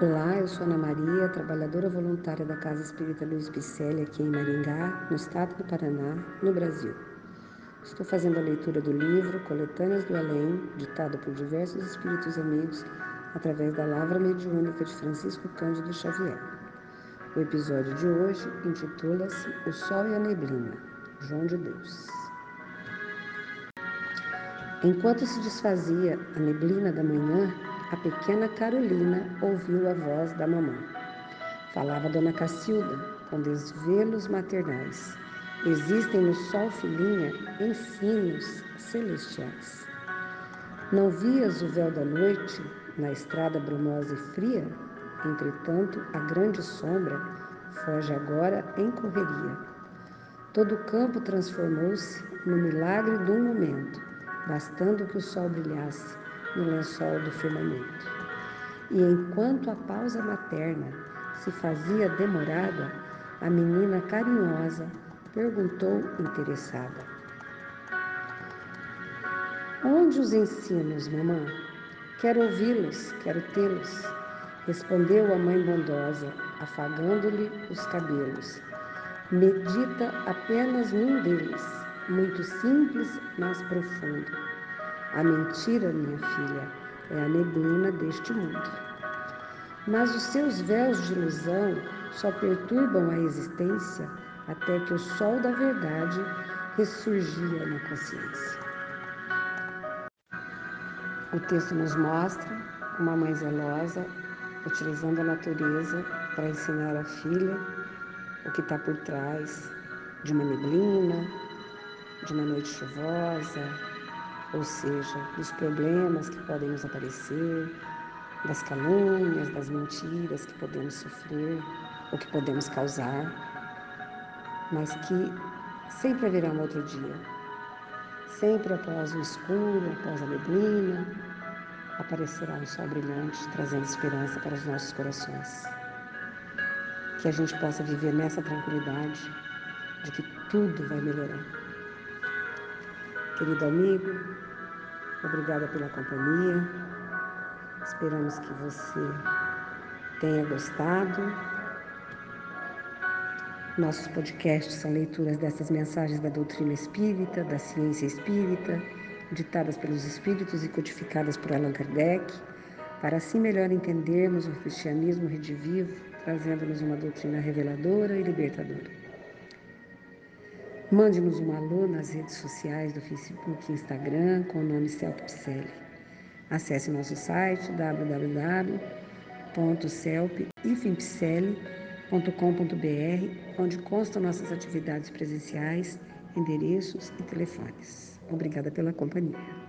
Olá, eu sou Ana Maria, trabalhadora voluntária da Casa Espírita Luiz Picelli, aqui em Maringá, no estado do Paraná, no Brasil. Estou fazendo a leitura do livro Coletâneas do Além, ditado por diversos espíritos amigos através da Lavra Mediúnica de Francisco Cândido Xavier. O episódio de hoje intitula-se O Sol e a Neblina, João de Deus. Enquanto se desfazia a neblina da manhã, a pequena Carolina ouviu a voz da mamãe. Falava Dona Cacilda, com desvelos maternais. Existem no sol, filhinha, ensinos celestiais. Não vias o véu da noite na estrada brumosa e fria? Entretanto, a grande sombra foge agora em correria. Todo o campo transformou-se no milagre de um momento, bastando que o sol brilhasse no lençol do firmamento. E enquanto a pausa materna se fazia demorada, a menina carinhosa perguntou interessada: Onde os ensinos, mamã? Quero ouvi-los, quero tê-los. Respondeu a mãe bondosa, afagando-lhe os cabelos. Medita apenas num deles, muito simples, mas profundo a mentira, minha filha, é a neblina deste mundo. Mas os seus véus de ilusão só perturbam a existência até que o sol da verdade ressurgia na consciência. O texto nos mostra uma mãe zelosa utilizando a natureza para ensinar a filha o que está por trás de uma neblina, de uma noite chuvosa, ou seja, dos problemas que podem nos aparecer, das calúnias, das mentiras que podemos sofrer ou que podemos causar, mas que sempre haverá um outro dia. Sempre após o escuro, após a neblina, aparecerá um sol brilhante, trazendo esperança para os nossos corações. Que a gente possa viver nessa tranquilidade de que tudo vai melhorar. Querido amigo, obrigada pela companhia. Esperamos que você tenha gostado. Nossos podcasts são leituras dessas mensagens da doutrina espírita, da ciência espírita, ditadas pelos espíritos e codificadas por Allan Kardec, para assim melhor entendermos o cristianismo redivivo, trazendo-nos uma doutrina reveladora e libertadora. Mande-nos um alô nas redes sociais do Facebook e Instagram com o nome Celpipsele. Acesse nosso site www.celpifempsele.com.br, onde constam nossas atividades presenciais, endereços e telefones. Obrigada pela companhia.